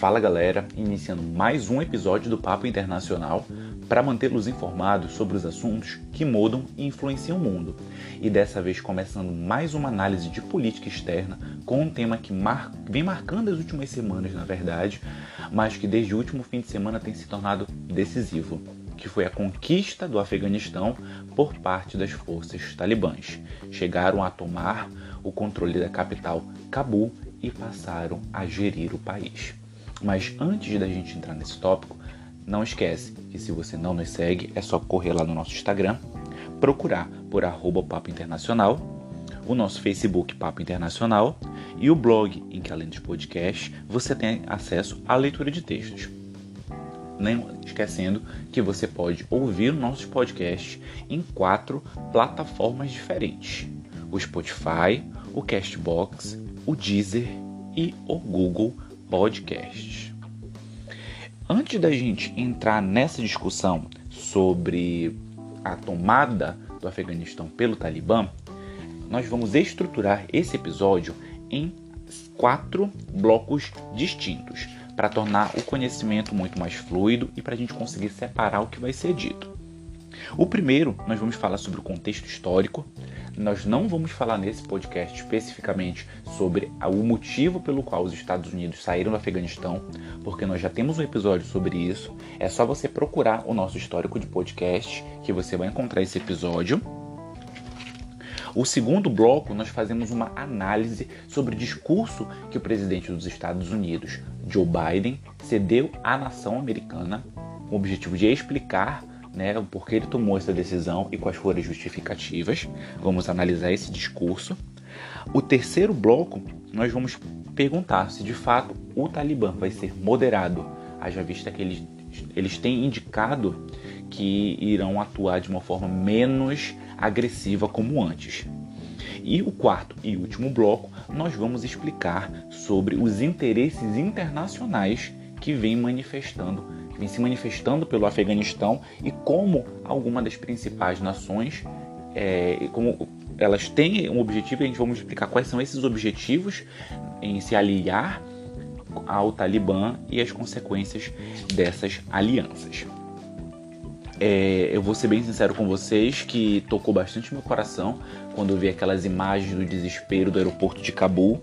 Fala galera, iniciando mais um episódio do Papo Internacional para mantê-los informados sobre os assuntos que mudam e influenciam o mundo. E dessa vez começando mais uma análise de política externa com um tema que mar... vem marcando as últimas semanas, na verdade, mas que desde o último fim de semana tem se tornado decisivo, que foi a conquista do Afeganistão por parte das forças talibãs. Chegaram a tomar o controle da capital Cabul e passaram a gerir o país. Mas antes da gente entrar nesse tópico, não esquece que se você não nos segue, é só correr lá no nosso Instagram, procurar por arroba Papo Internacional, o nosso Facebook Papo Internacional e o blog em que além dos podcasts você tem acesso à leitura de textos. Nem esquecendo que você pode ouvir nossos podcasts em quatro plataformas diferentes: o Spotify, o Castbox, o Deezer e o Google Podcasts. Antes da gente entrar nessa discussão sobre a tomada do Afeganistão pelo Talibã, nós vamos estruturar esse episódio em quatro blocos distintos para tornar o conhecimento muito mais fluido e para a gente conseguir separar o que vai ser dito. O primeiro, nós vamos falar sobre o contexto histórico, nós não vamos falar nesse podcast especificamente sobre o motivo pelo qual os Estados Unidos saíram do Afeganistão, porque nós já temos um episódio sobre isso. É só você procurar o nosso histórico de podcast que você vai encontrar esse episódio. O segundo bloco, nós fazemos uma análise sobre o discurso que o presidente dos Estados Unidos, Joe Biden, cedeu à nação americana, com o objetivo de explicar né, o porquê ele tomou essa decisão e quais foram as justificativas. Vamos analisar esse discurso. O terceiro bloco, nós vamos perguntar se de fato o Talibã vai ser moderado, haja vista que eles, eles têm indicado que irão atuar de uma forma menos agressiva como antes. E o quarto e último bloco, nós vamos explicar sobre os interesses internacionais que vem manifestando vem se manifestando pelo Afeganistão e como algumas das principais nações, é, como elas têm um objetivo, a gente vamos explicar quais são esses objetivos em se aliar ao Talibã e as consequências dessas alianças. É, eu vou ser bem sincero com vocês que tocou bastante meu coração quando eu vi aquelas imagens do desespero do aeroporto de Cabul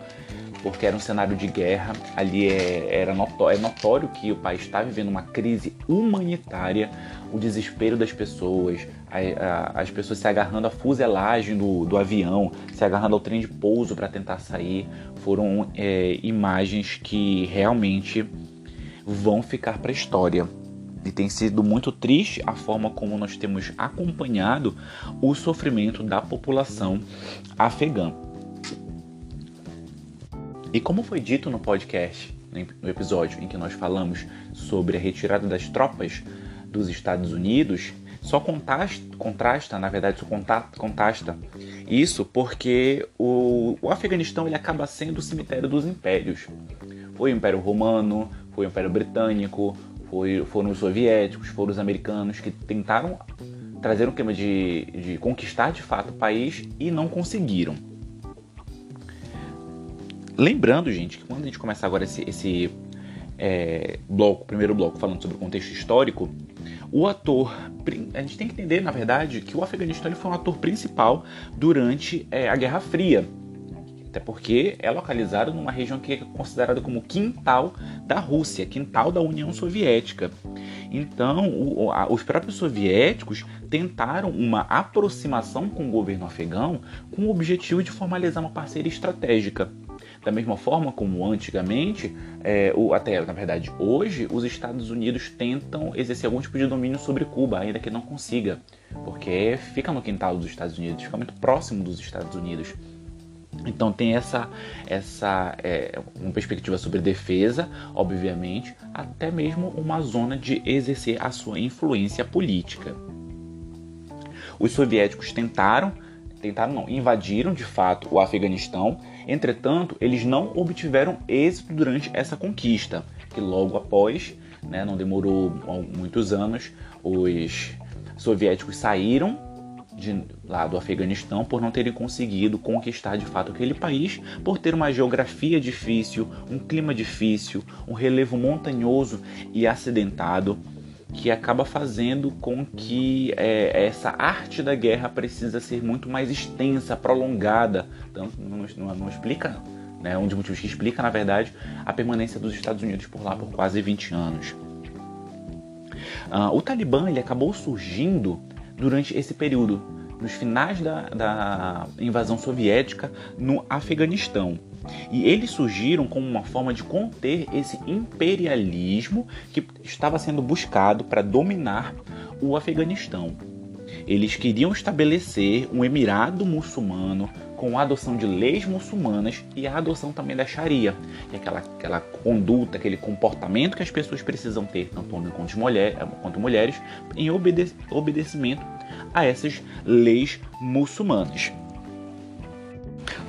porque era um cenário de guerra. Ali é, era notório, é notório que o país está vivendo uma crise humanitária, o desespero das pessoas, a, a, as pessoas se agarrando à fuselagem do, do avião, se agarrando ao trem de pouso para tentar sair. Foram é, imagens que realmente vão ficar para a história. E tem sido muito triste a forma como nós temos acompanhado o sofrimento da população afegã. E como foi dito no podcast, no episódio em que nós falamos sobre a retirada das tropas dos Estados Unidos, só contrasta, contrasta na verdade, só contrasta isso porque o, o Afeganistão ele acaba sendo o cemitério dos impérios. Foi o Império Romano, foi o Império Britânico, foi, foram os soviéticos, foram os americanos que tentaram trazer um clima de, de conquistar de fato o país e não conseguiram. Lembrando, gente, que quando a gente começar agora esse, esse é, bloco, primeiro bloco, falando sobre o contexto histórico, o ator. A gente tem que entender, na verdade, que o Afeganistão foi um ator principal durante é, a Guerra Fria. Até porque é localizado numa região que é considerada como quintal da Rússia, quintal da União Soviética. Então, o, a, os próprios soviéticos tentaram uma aproximação com o governo afegão com o objetivo de formalizar uma parceria estratégica. Da mesma forma como antigamente, é, até na verdade hoje, os Estados Unidos tentam exercer algum tipo de domínio sobre Cuba, ainda que não consiga, porque fica no quintal dos Estados Unidos, fica muito próximo dos Estados Unidos. Então tem essa, essa é, uma perspectiva sobre defesa, obviamente, até mesmo uma zona de exercer a sua influência política. Os soviéticos tentaram, tentaram não, invadiram de fato o Afeganistão. Entretanto, eles não obtiveram êxito durante essa conquista, que logo após, né, não demorou muitos anos, os soviéticos saíram de, lá do Afeganistão por não terem conseguido conquistar de fato aquele país, por ter uma geografia difícil, um clima difícil, um relevo montanhoso e acidentado que acaba fazendo com que é, essa arte da guerra precisa ser muito mais extensa, prolongada. Então, não, não, não explica, né, um dos motivos que explica, na verdade, a permanência dos Estados Unidos por lá por quase 20 anos. Uh, o Talibã ele acabou surgindo durante esse período, nos finais da, da invasão soviética no Afeganistão. E eles surgiram como uma forma de conter esse imperialismo que estava sendo buscado para dominar o Afeganistão. Eles queriam estabelecer um emirado muçulmano com a adoção de leis muçulmanas e a adoção também da Sharia, que é aquela, aquela conduta, aquele comportamento que as pessoas precisam ter, tanto homens quanto, mulher, quanto mulheres, em obede obedecimento a essas leis muçulmanas.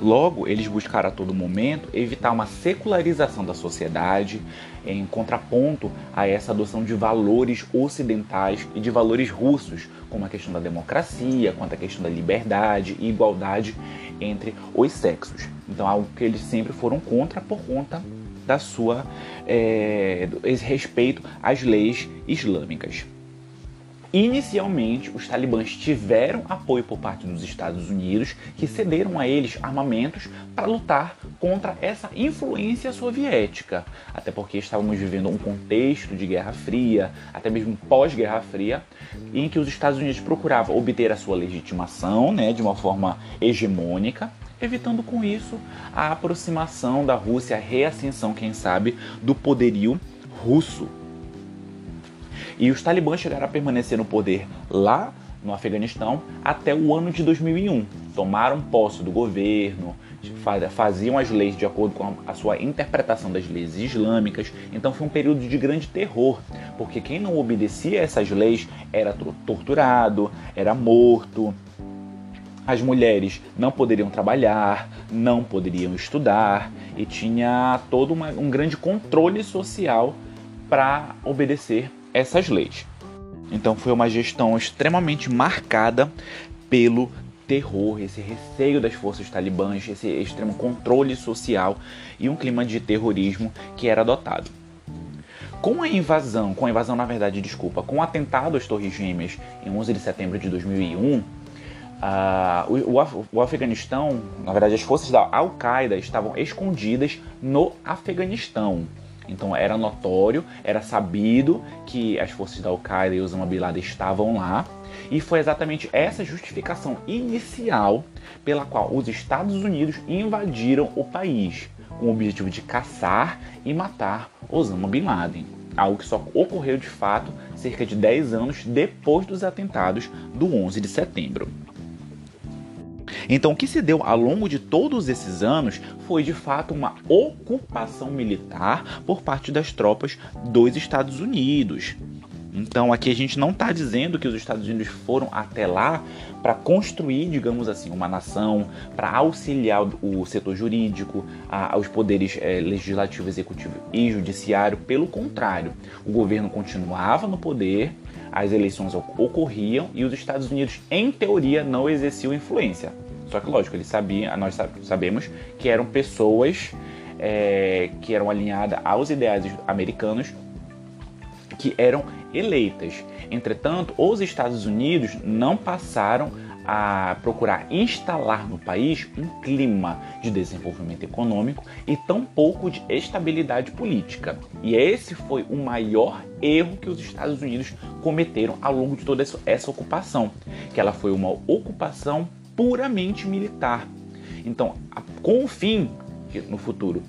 Logo, eles buscaram a todo momento evitar uma secularização da sociedade, em contraponto a essa adoção de valores ocidentais e de valores russos, como a questão da democracia, quanto a questão da liberdade e igualdade entre os sexos. Então, algo que eles sempre foram contra por conta da sua é, respeito às leis islâmicas. Inicialmente, os talibãs tiveram apoio por parte dos Estados Unidos, que cederam a eles armamentos para lutar contra essa influência soviética. Até porque estávamos vivendo um contexto de Guerra Fria, até mesmo pós-Guerra Fria, em que os Estados Unidos procuravam obter a sua legitimação né, de uma forma hegemônica, evitando com isso a aproximação da Rússia, a reascensão, quem sabe, do poderio russo. E os talibãs chegaram a permanecer no poder lá no Afeganistão até o ano de 2001. Tomaram posse do governo, faziam as leis de acordo com a sua interpretação das leis islâmicas. Então foi um período de grande terror, porque quem não obedecia a essas leis era torturado, era morto. As mulheres não poderiam trabalhar, não poderiam estudar e tinha todo uma, um grande controle social para obedecer essas leis. Então foi uma gestão extremamente marcada pelo terror, esse receio das forças talibãs, esse extremo controle social e um clima de terrorismo que era adotado. Com a invasão, com a invasão na verdade, desculpa, com o atentado às Torres Gêmeas em 11 de setembro de 2001, uh, o, o, o Afeganistão, na verdade as forças da Al-Qaeda estavam escondidas no Afeganistão. Então era notório, era sabido que as forças da Al-Qaeda e Osama Bin Laden estavam lá. E foi exatamente essa justificação inicial pela qual os Estados Unidos invadiram o país, com o objetivo de caçar e matar Osama Bin Laden. Algo que só ocorreu de fato cerca de 10 anos depois dos atentados do 11 de setembro. Então, o que se deu ao longo de todos esses anos foi de fato uma ocupação militar por parte das tropas dos Estados Unidos. Então, aqui a gente não está dizendo que os Estados Unidos foram até lá para construir, digamos assim, uma nação, para auxiliar o setor jurídico, aos poderes é, legislativo, executivo e judiciário. Pelo contrário, o governo continuava no poder, as eleições ocorriam e os Estados Unidos, em teoria, não exerciam influência. Só que, lógico, eles sabiam, nós sabemos que eram pessoas é, que eram alinhadas aos ideais americanos que eram eleitas. Entretanto, os Estados Unidos não passaram a procurar instalar no país um clima de desenvolvimento econômico e tampouco de estabilidade política. E esse foi o maior erro que os Estados Unidos cometeram ao longo de toda essa ocupação, que ela foi uma ocupação puramente militar. Então, com o fim, que no futuro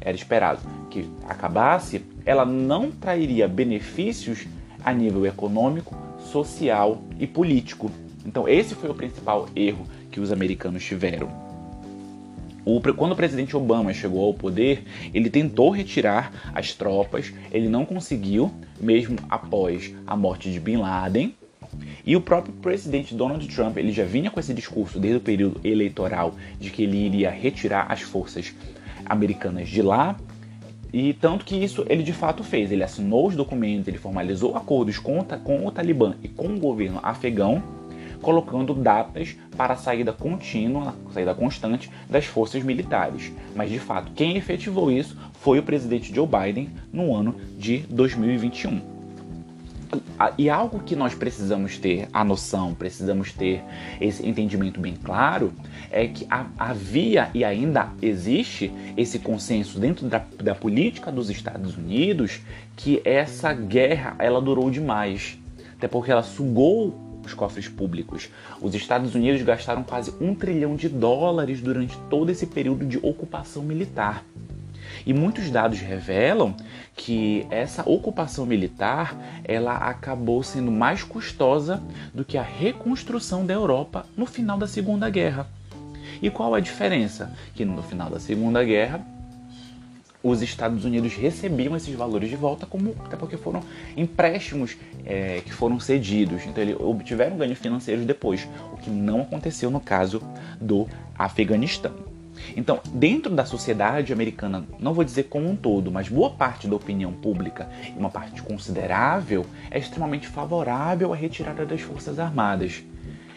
era esperado que acabasse, ela não trairia benefícios a nível econômico, social e político. Então, esse foi o principal erro que os americanos tiveram. O, quando o presidente Obama chegou ao poder, ele tentou retirar as tropas, ele não conseguiu, mesmo após a morte de Bin Laden. E o próprio presidente Donald Trump, ele já vinha com esse discurso desde o período eleitoral de que ele iria retirar as forças americanas de lá. E tanto que isso ele de fato fez. Ele assinou os documentos, ele formalizou acordos com, com o Talibã e com o governo afegão colocando datas para a saída contínua, saída constante das forças militares. Mas de fato, quem efetivou isso foi o presidente Joe Biden no ano de 2021. E algo que nós precisamos ter a noção, precisamos ter esse entendimento bem claro, é que havia e ainda existe esse consenso dentro da, da política dos Estados Unidos que essa guerra ela durou demais, até porque ela sugou os cofres públicos. Os Estados Unidos gastaram quase um trilhão de dólares durante todo esse período de ocupação militar. E muitos dados revelam que essa ocupação militar ela acabou sendo mais custosa do que a reconstrução da Europa no final da Segunda Guerra. E qual a diferença? Que no final da Segunda Guerra os Estados Unidos recebiam esses valores de volta, como até porque foram empréstimos é, que foram cedidos. Então eles obtiveram ganhos financeiros depois, o que não aconteceu no caso do Afeganistão. Então, dentro da sociedade americana, não vou dizer como um todo, mas boa parte da opinião pública, e uma parte considerável, é extremamente favorável à retirada das Forças Armadas.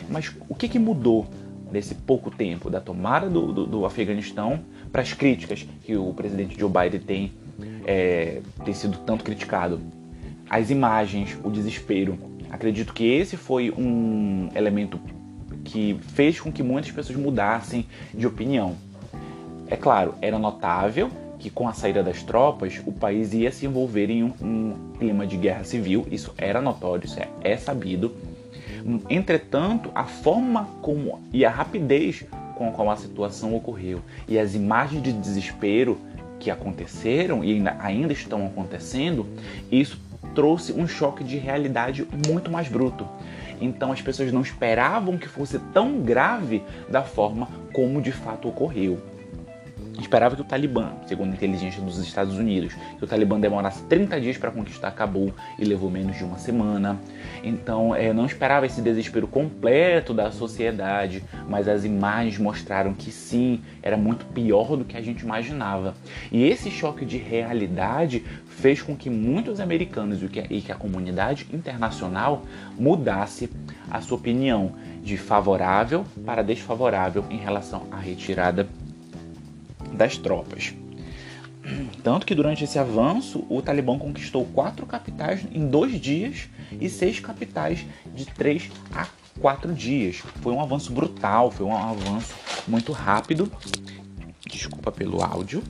Mas o que, que mudou nesse pouco tempo da tomada do, do, do Afeganistão para as críticas que o presidente Joe Biden tem, é, tem sido tanto criticado? As imagens, o desespero. Acredito que esse foi um elemento que fez com que muitas pessoas mudassem de opinião. É claro, era notável que com a saída das tropas o país ia se envolver em um, um clima de guerra civil, isso era notório, isso é, é sabido. Entretanto, a forma como e a rapidez com a qual a situação ocorreu e as imagens de desespero que aconteceram e ainda, ainda estão acontecendo, isso trouxe um choque de realidade muito mais bruto. Então as pessoas não esperavam que fosse tão grave da forma como de fato ocorreu esperava que o Talibã, segundo a inteligência dos Estados Unidos, que o Talibã demorasse 30 dias para conquistar Cabul e levou menos de uma semana. Então, é, não esperava esse desespero completo da sociedade, mas as imagens mostraram que sim, era muito pior do que a gente imaginava. E esse choque de realidade fez com que muitos americanos e que, a comunidade internacional mudasse a sua opinião de favorável para desfavorável em relação à retirada das tropas. Tanto que durante esse avanço, o Talibã conquistou quatro capitais em dois dias e seis capitais de três a quatro dias. Foi um avanço brutal, foi um avanço muito rápido. Desculpa pelo áudio.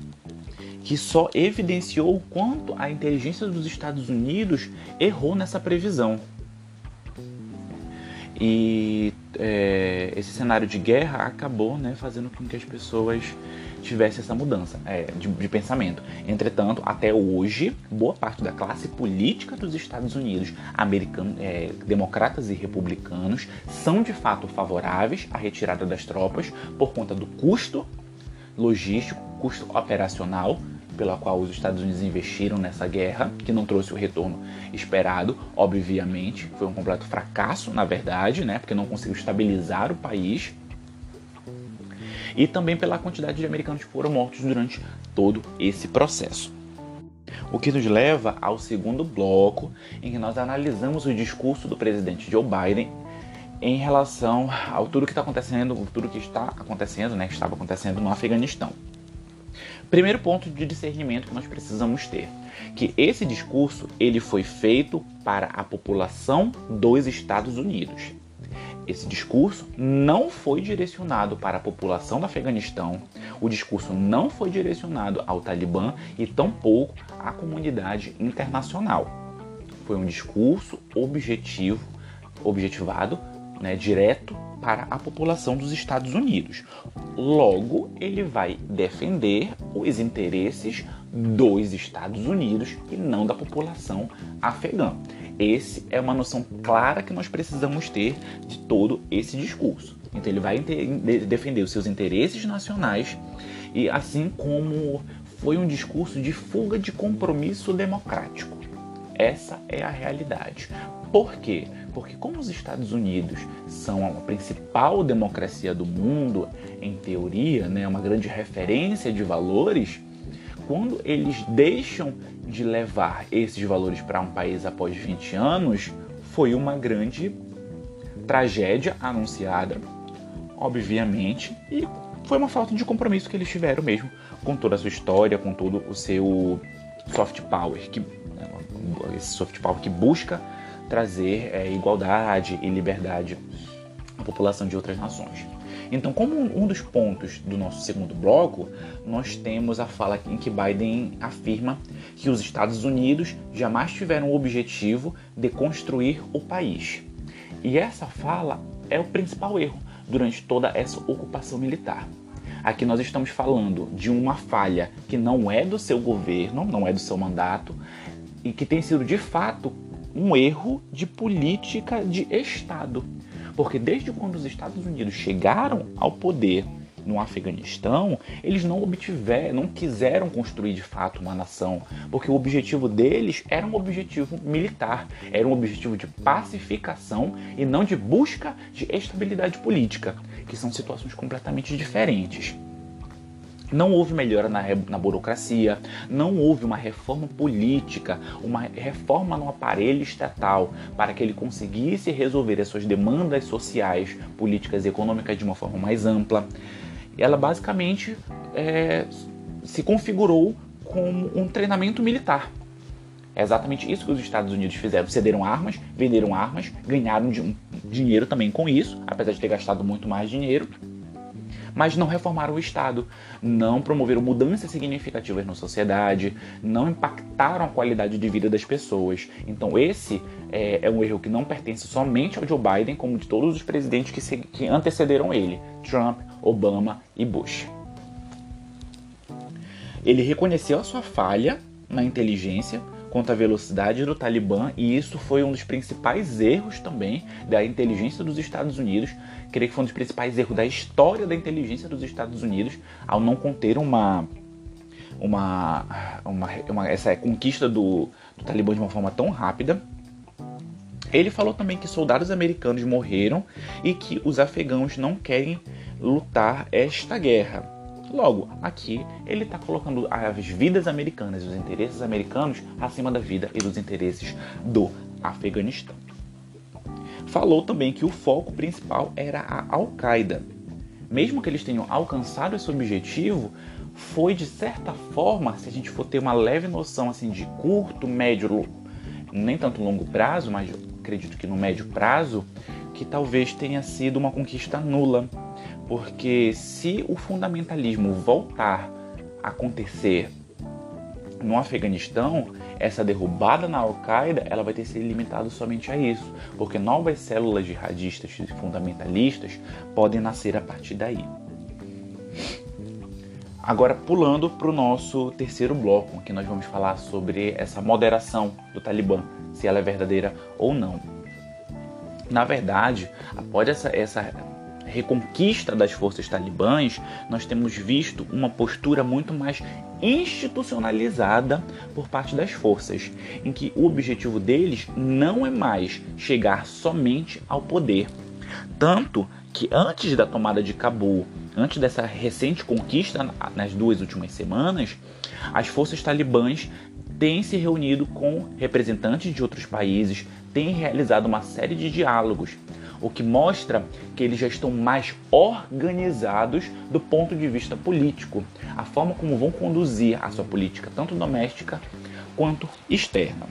Que só evidenciou o quanto a inteligência dos Estados Unidos errou nessa previsão. E é, esse cenário de guerra acabou né, fazendo com que as pessoas tivesse essa mudança é, de, de, pensamento. Entretanto, até hoje, boa parte da classe política dos Estados Unidos, americanos, é, democratas e republicanos, são de fato favoráveis à retirada das tropas por conta do custo logístico, custo operacional pela qual os Estados Unidos investiram nessa guerra, que não trouxe o retorno esperado, obviamente, foi um completo fracasso, na verdade, né, porque não conseguiu estabilizar o país e também pela quantidade de americanos que foram mortos durante todo esse processo. O que nos leva ao segundo bloco, em que nós analisamos o discurso do presidente Joe Biden em relação ao tudo que está acontecendo, tudo que está acontecendo, né, que estava acontecendo no Afeganistão. Primeiro ponto de discernimento que nós precisamos ter, que esse discurso ele foi feito para a população dos Estados Unidos. Esse discurso não foi direcionado para a população do Afeganistão, o discurso não foi direcionado ao Talibã e tampouco à comunidade internacional. Foi um discurso objetivo, objetivado, né, direto para a população dos Estados Unidos. Logo, ele vai defender os interesses dos Estados Unidos e não da população afegã. Esse é uma noção clara que nós precisamos ter de todo esse discurso. Então ele vai defender os seus interesses nacionais e assim como foi um discurso de fuga de compromisso democrático. Essa é a realidade. Por quê? Porque como os Estados Unidos são a principal democracia do mundo, em teoria, né, uma grande referência de valores, quando eles deixam de levar esses valores para um país após 20 anos, foi uma grande tragédia anunciada, obviamente, e foi uma falta de compromisso que eles tiveram mesmo com toda a sua história, com todo o seu soft power, que, né, esse soft power que busca trazer é, igualdade e liberdade à população de outras nações. Então, como um dos pontos do nosso segundo bloco, nós temos a fala em que Biden afirma que os Estados Unidos jamais tiveram o objetivo de construir o país. E essa fala é o principal erro durante toda essa ocupação militar. Aqui nós estamos falando de uma falha que não é do seu governo, não é do seu mandato, e que tem sido de fato um erro de política de Estado. Porque desde quando os Estados Unidos chegaram ao poder no Afeganistão, eles não obtiveram, não quiseram construir de fato uma nação, porque o objetivo deles era um objetivo militar, era um objetivo de pacificação e não de busca de estabilidade política, que são situações completamente diferentes. Não houve melhora na, na, burocracia, não houve uma reforma política, uma reforma no aparelho estatal para que ele conseguisse resolver as suas demandas sociais, políticas e econômicas de uma forma mais ampla ela basicamente é, se configurou como um treinamento militar. É exatamente isso que os Estados Unidos fizeram. Cederam armas, venderam armas, ganharam dinheiro também com isso, apesar de ter gastado muito mais dinheiro. Mas não reformaram o Estado, não promoveram mudanças significativas na sociedade, não impactaram a qualidade de vida das pessoas. Então, esse é, é um erro que não pertence somente ao Joe Biden, como de todos os presidentes que, se, que antecederam ele: Trump, Obama e Bush. Ele reconheceu a sua falha na inteligência quanto à velocidade do Talibã e isso foi um dos principais erros também da inteligência dos Estados Unidos. Creio que foi um dos principais erros da história da inteligência dos Estados Unidos ao não conter uma uma, uma, uma essa conquista do, do Talibã de uma forma tão rápida. Ele falou também que soldados americanos morreram e que os afegãos não querem lutar esta guerra. Logo, aqui ele está colocando as vidas americanas, os interesses americanos, acima da vida e dos interesses do Afeganistão. Falou também que o foco principal era a Al-Qaeda. Mesmo que eles tenham alcançado esse objetivo, foi de certa forma, se a gente for ter uma leve noção assim de curto, médio, nem tanto longo prazo, mas acredito que no médio prazo, que talvez tenha sido uma conquista nula porque se o fundamentalismo voltar a acontecer no Afeganistão, essa derrubada na Al-Qaeda ela vai ter sido limitada somente a isso, porque novas células jihadistas e fundamentalistas podem nascer a partir daí. Agora, pulando para o nosso terceiro bloco, que nós vamos falar sobre essa moderação do Talibã, se ela é verdadeira ou não. Na verdade, após essa, essa reconquista das forças talibãs, nós temos visto uma postura muito mais institucionalizada por parte das forças, em que o objetivo deles não é mais chegar somente ao poder. Tanto que antes da tomada de Cabul, antes dessa recente conquista nas duas últimas semanas, as forças talibãs têm se reunido com representantes de outros países, têm realizado uma série de diálogos o que mostra que eles já estão mais organizados do ponto de vista político, a forma como vão conduzir a sua política, tanto doméstica quanto externa.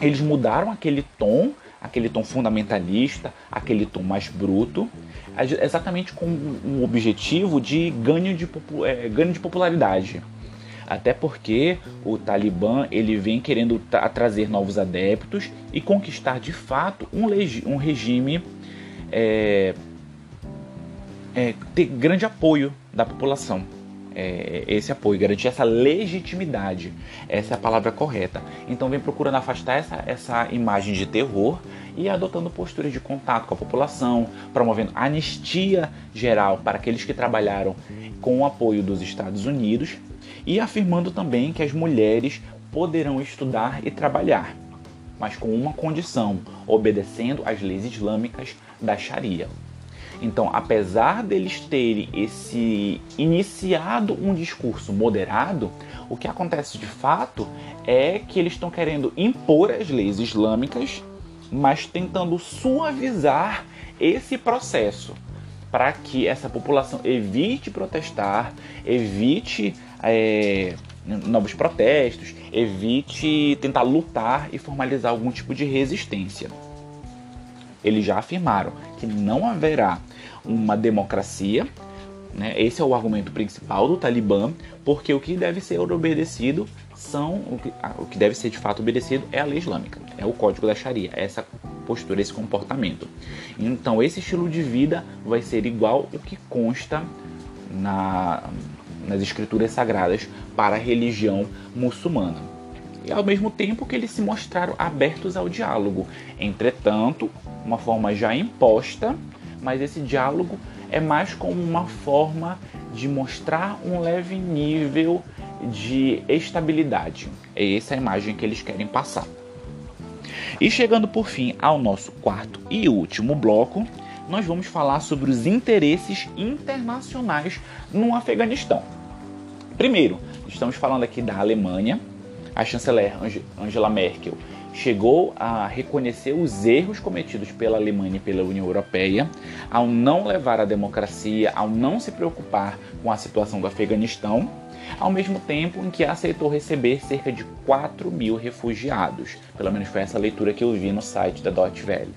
Eles mudaram aquele tom, aquele tom fundamentalista, aquele tom mais bruto, exatamente com um objetivo de ganho de, é, ganho de popularidade até porque o Talibã ele vem querendo tra trazer novos adeptos e conquistar de fato um, um regime é, é, ter grande apoio da população. É, esse apoio, garantir essa legitimidade, essa é a palavra correta. Então vem procurando afastar essa, essa imagem de terror e adotando posturas de contato com a população, promovendo anistia geral para aqueles que trabalharam com o apoio dos Estados Unidos e afirmando também que as mulheres poderão estudar e trabalhar, mas com uma condição, obedecendo às leis islâmicas da Sharia. Então, apesar deles terem esse iniciado um discurso moderado, o que acontece de fato é que eles estão querendo impor as leis islâmicas mas tentando suavizar esse processo para que essa população evite protestar, evite é, novos protestos, evite tentar lutar e formalizar algum tipo de resistência. Eles já afirmaram que não haverá uma democracia, né? esse é o argumento principal do Talibã, porque o que deve ser obedecido são o que, o que deve ser de fato obedecido é a lei islâmica, é o código da Sharia, é essa postura, esse comportamento. Então, esse estilo de vida vai ser igual o que consta na, nas escrituras sagradas para a religião muçulmana. E ao mesmo tempo que eles se mostraram abertos ao diálogo. Entretanto, uma forma já imposta, mas esse diálogo é mais como uma forma de mostrar um leve nível de estabilidade. É essa a imagem que eles querem passar. E chegando por fim ao nosso quarto e último bloco, nós vamos falar sobre os interesses internacionais no Afeganistão. Primeiro, estamos falando aqui da Alemanha. A chanceler Angela Merkel chegou a reconhecer os erros cometidos pela Alemanha e pela União Europeia ao não levar a democracia, ao não se preocupar com a situação do Afeganistão, ao mesmo tempo em que aceitou receber cerca de 4 mil refugiados. Pelo menos foi essa leitura que eu vi no site da Deutsche Welle.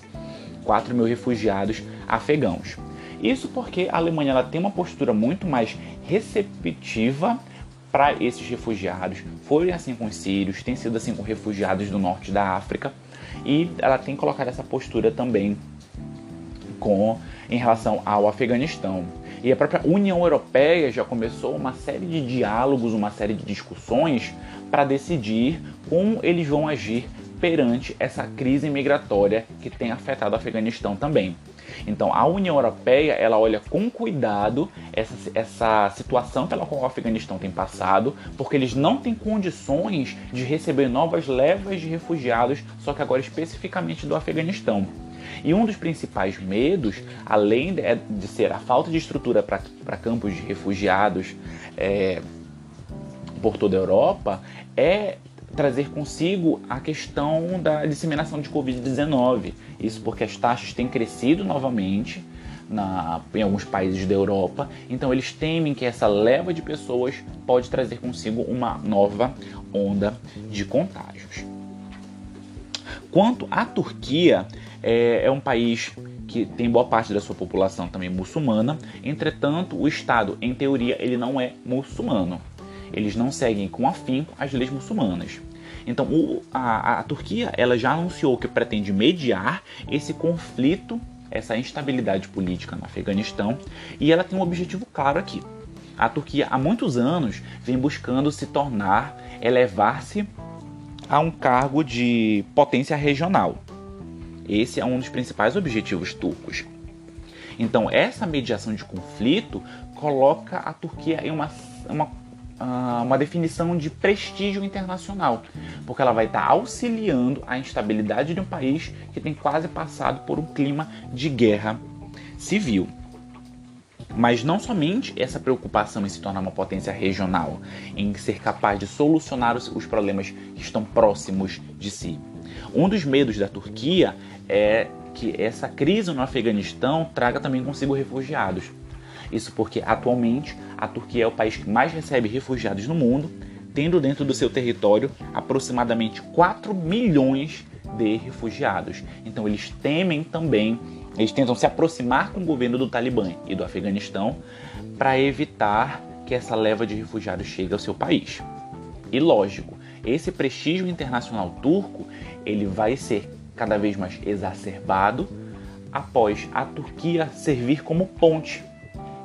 4 mil refugiados afegãos. Isso porque a Alemanha ela tem uma postura muito mais receptiva para esses refugiados. Foi assim com os sírios, tem sido assim com refugiados do norte da África e ela tem colocado essa postura também com em relação ao Afeganistão. E a própria União Europeia já começou uma série de diálogos, uma série de discussões para decidir como eles vão agir perante essa crise migratória que tem afetado o Afeganistão também. Então, a União Europeia ela olha com cuidado essa, essa situação pela qual o Afeganistão tem passado, porque eles não têm condições de receber novas levas de refugiados, só que agora especificamente do Afeganistão. E um dos principais medos, além de, de ser a falta de estrutura para campos de refugiados é, por toda a Europa, é trazer consigo a questão da disseminação de Covid-19. Isso porque as taxas têm crescido novamente na, em alguns países da Europa, então eles temem que essa leva de pessoas pode trazer consigo uma nova onda de contágios. Quanto à Turquia, é, é um país que tem boa parte da sua população também muçulmana, entretanto, o Estado, em teoria, ele não é muçulmano eles não seguem com afinco as leis muçulmanas. Então, o, a, a Turquia ela já anunciou que pretende mediar esse conflito, essa instabilidade política no Afeganistão, e ela tem um objetivo claro aqui. A Turquia há muitos anos vem buscando se tornar, elevar-se a um cargo de potência regional. Esse é um dos principais objetivos turcos. Então, essa mediação de conflito coloca a Turquia em uma, uma uma definição de prestígio internacional, porque ela vai estar auxiliando a instabilidade de um país que tem quase passado por um clima de guerra civil. Mas não somente essa preocupação em se tornar uma potência regional, em ser capaz de solucionar os problemas que estão próximos de si. Um dos medos da Turquia é que essa crise no Afeganistão traga também consigo refugiados. Isso porque atualmente a Turquia é o país que mais recebe refugiados no mundo, tendo dentro do seu território aproximadamente 4 milhões de refugiados. Então eles temem também, eles tentam se aproximar com o governo do Talibã e do Afeganistão para evitar que essa leva de refugiados chegue ao seu país. E lógico, esse prestígio internacional turco, ele vai ser cada vez mais exacerbado após a Turquia servir como ponte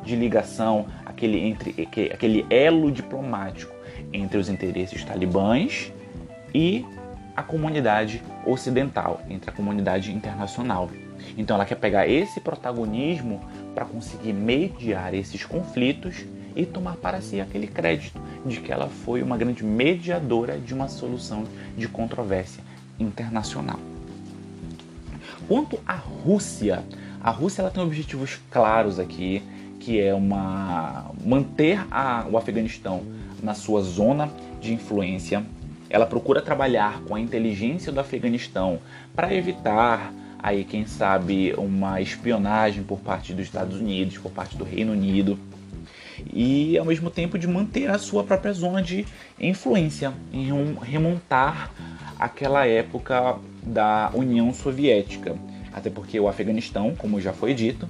de ligação, aquele, entre, aquele elo diplomático entre os interesses talibãs e a comunidade ocidental, entre a comunidade internacional. Então ela quer pegar esse protagonismo para conseguir mediar esses conflitos e tomar para si aquele crédito de que ela foi uma grande mediadora de uma solução de controvérsia internacional. Quanto à Rússia, a Rússia ela tem objetivos claros aqui que é uma manter a, o Afeganistão na sua zona de influência. Ela procura trabalhar com a inteligência do Afeganistão para evitar aí quem sabe uma espionagem por parte dos Estados Unidos, por parte do Reino Unido e ao mesmo tempo de manter a sua própria zona de influência, em remontar aquela época da União Soviética. Até porque o Afeganistão, como já foi dito,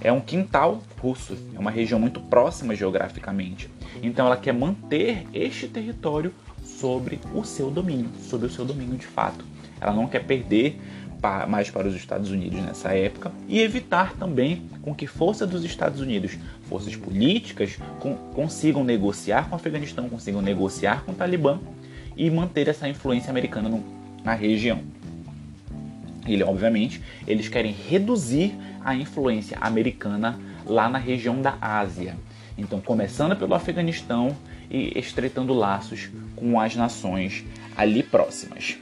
é um quintal russo, é uma região muito próxima geograficamente. Então ela quer manter este território sobre o seu domínio, sobre o seu domínio de fato. Ela não quer perder mais para os Estados Unidos nessa época e evitar também com que forças dos Estados Unidos, forças políticas, consigam negociar com o Afeganistão, consigam negociar com o Talibã e manter essa influência americana no, na região. Ele, obviamente, eles querem reduzir a influência americana lá na região da Ásia. Então, começando pelo Afeganistão e estreitando laços com as nações ali próximas.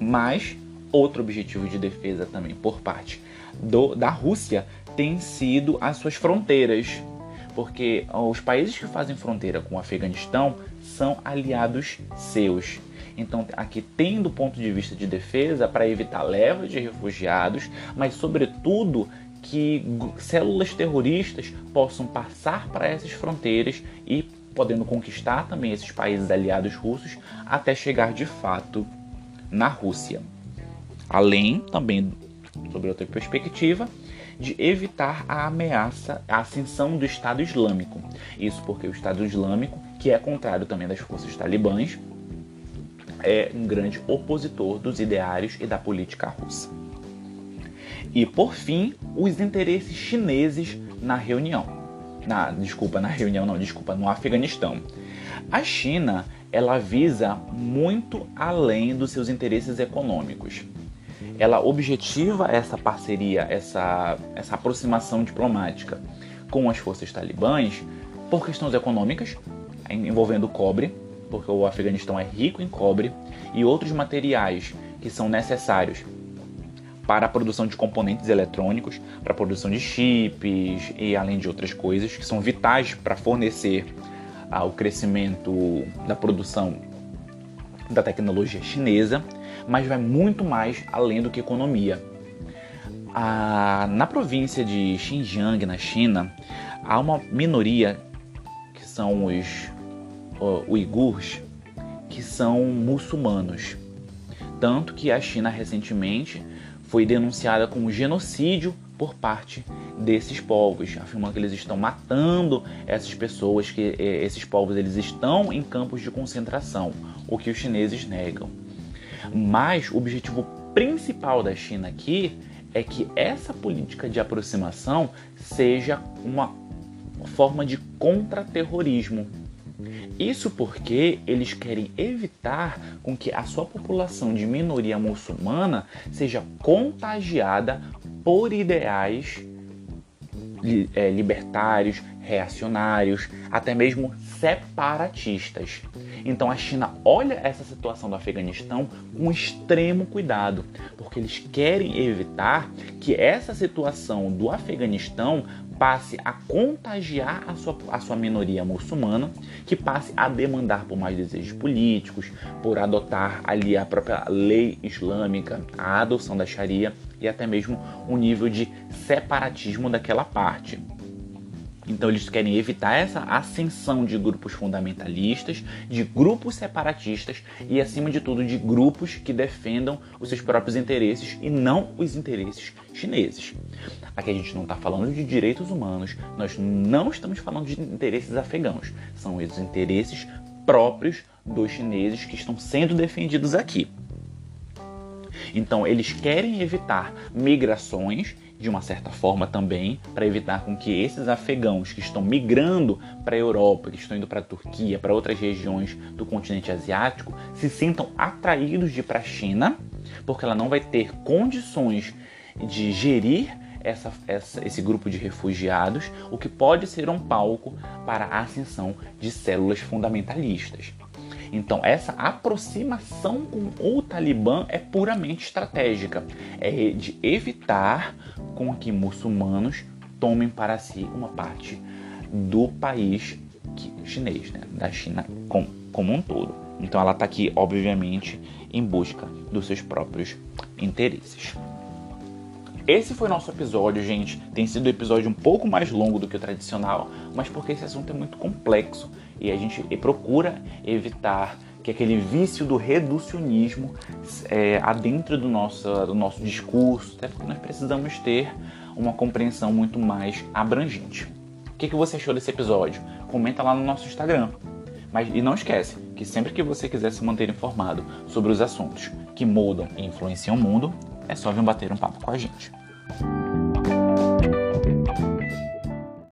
Mas outro objetivo de defesa também por parte do, da Rússia tem sido as suas fronteiras, porque os países que fazem fronteira com o Afeganistão são aliados seus. Então, aqui tem do ponto de vista de defesa para evitar leva de refugiados, mas sobretudo que células terroristas possam passar para essas fronteiras e podendo conquistar também esses países aliados russos até chegar de fato na Rússia. Além também sobre outra perspectiva de evitar a ameaça, a ascensão do Estado Islâmico. Isso porque o Estado Islâmico, que é contrário também das forças talibãs, é um grande opositor dos ideários e da política russa. E por fim, os interesses chineses na reunião. Na, desculpa, na reunião não, desculpa, no Afeganistão. A China, ela visa muito além dos seus interesses econômicos. Ela objetiva essa parceria, essa, essa aproximação diplomática com as forças talibãs por questões econômicas, envolvendo cobre, porque o Afeganistão é rico em cobre, e outros materiais que são necessários para a produção de componentes eletrônicos, para a produção de chips e além de outras coisas que são vitais para fornecer ah, o crescimento da produção da tecnologia chinesa, mas vai muito mais além do que economia. Na província de Xinjiang, na China, há uma minoria que são os uh, uigures, que são muçulmanos. Tanto que a China recentemente foi denunciada como genocídio por parte desses povos, afirmando que eles estão matando essas pessoas, que eh, esses povos eles estão em campos de concentração, o que os chineses negam. Mas o objetivo principal da China aqui é que essa política de aproximação seja uma forma de contra-terrorismo isso porque eles querem evitar com que a sua população de minoria muçulmana seja contagiada por ideais é, libertários, reacionários, até mesmo separatistas. Então a China olha essa situação do Afeganistão com extremo cuidado, porque eles querem evitar que essa situação do Afeganistão passe a contagiar a sua, a sua minoria muçulmana, que passe a demandar por mais desejos políticos, por adotar ali a própria lei islâmica, a adoção da Sharia e até mesmo um nível de separatismo daquela parte. Então eles querem evitar essa ascensão de grupos fundamentalistas, de grupos separatistas e, acima de tudo, de grupos que defendam os seus próprios interesses e não os interesses chineses. Aqui a gente não está falando de direitos humanos, nós não estamos falando de interesses afegãos, são os interesses próprios dos chineses que estão sendo defendidos aqui. Então, eles querem evitar migrações de uma certa forma também, para evitar com que esses afegãos que estão migrando para a Europa, que estão indo para a Turquia, para outras regiões do continente asiático, se sintam atraídos de ir para a China, porque ela não vai ter condições de gerir essa, essa, esse grupo de refugiados, o que pode ser um palco para a ascensão de células fundamentalistas. Então, essa aproximação com o Talibã é puramente estratégica, é de evitar com que muçulmanos tomem para si uma parte do país chinês, né? da China com como um todo. Então ela está aqui, obviamente, em busca dos seus próprios interesses. Esse foi nosso episódio, gente. Tem sido um episódio um pouco mais longo do que o tradicional, mas porque esse assunto é muito complexo e a gente procura evitar que aquele vício do reducionismo é, adentro do nosso, do nosso discurso, até porque nós precisamos ter uma compreensão muito mais abrangente. O que, que você achou desse episódio? Comenta lá no nosso Instagram. Mas, e não esquece que sempre que você quiser se manter informado sobre os assuntos que mudam e influenciam o mundo, é só vir bater um papo com a gente.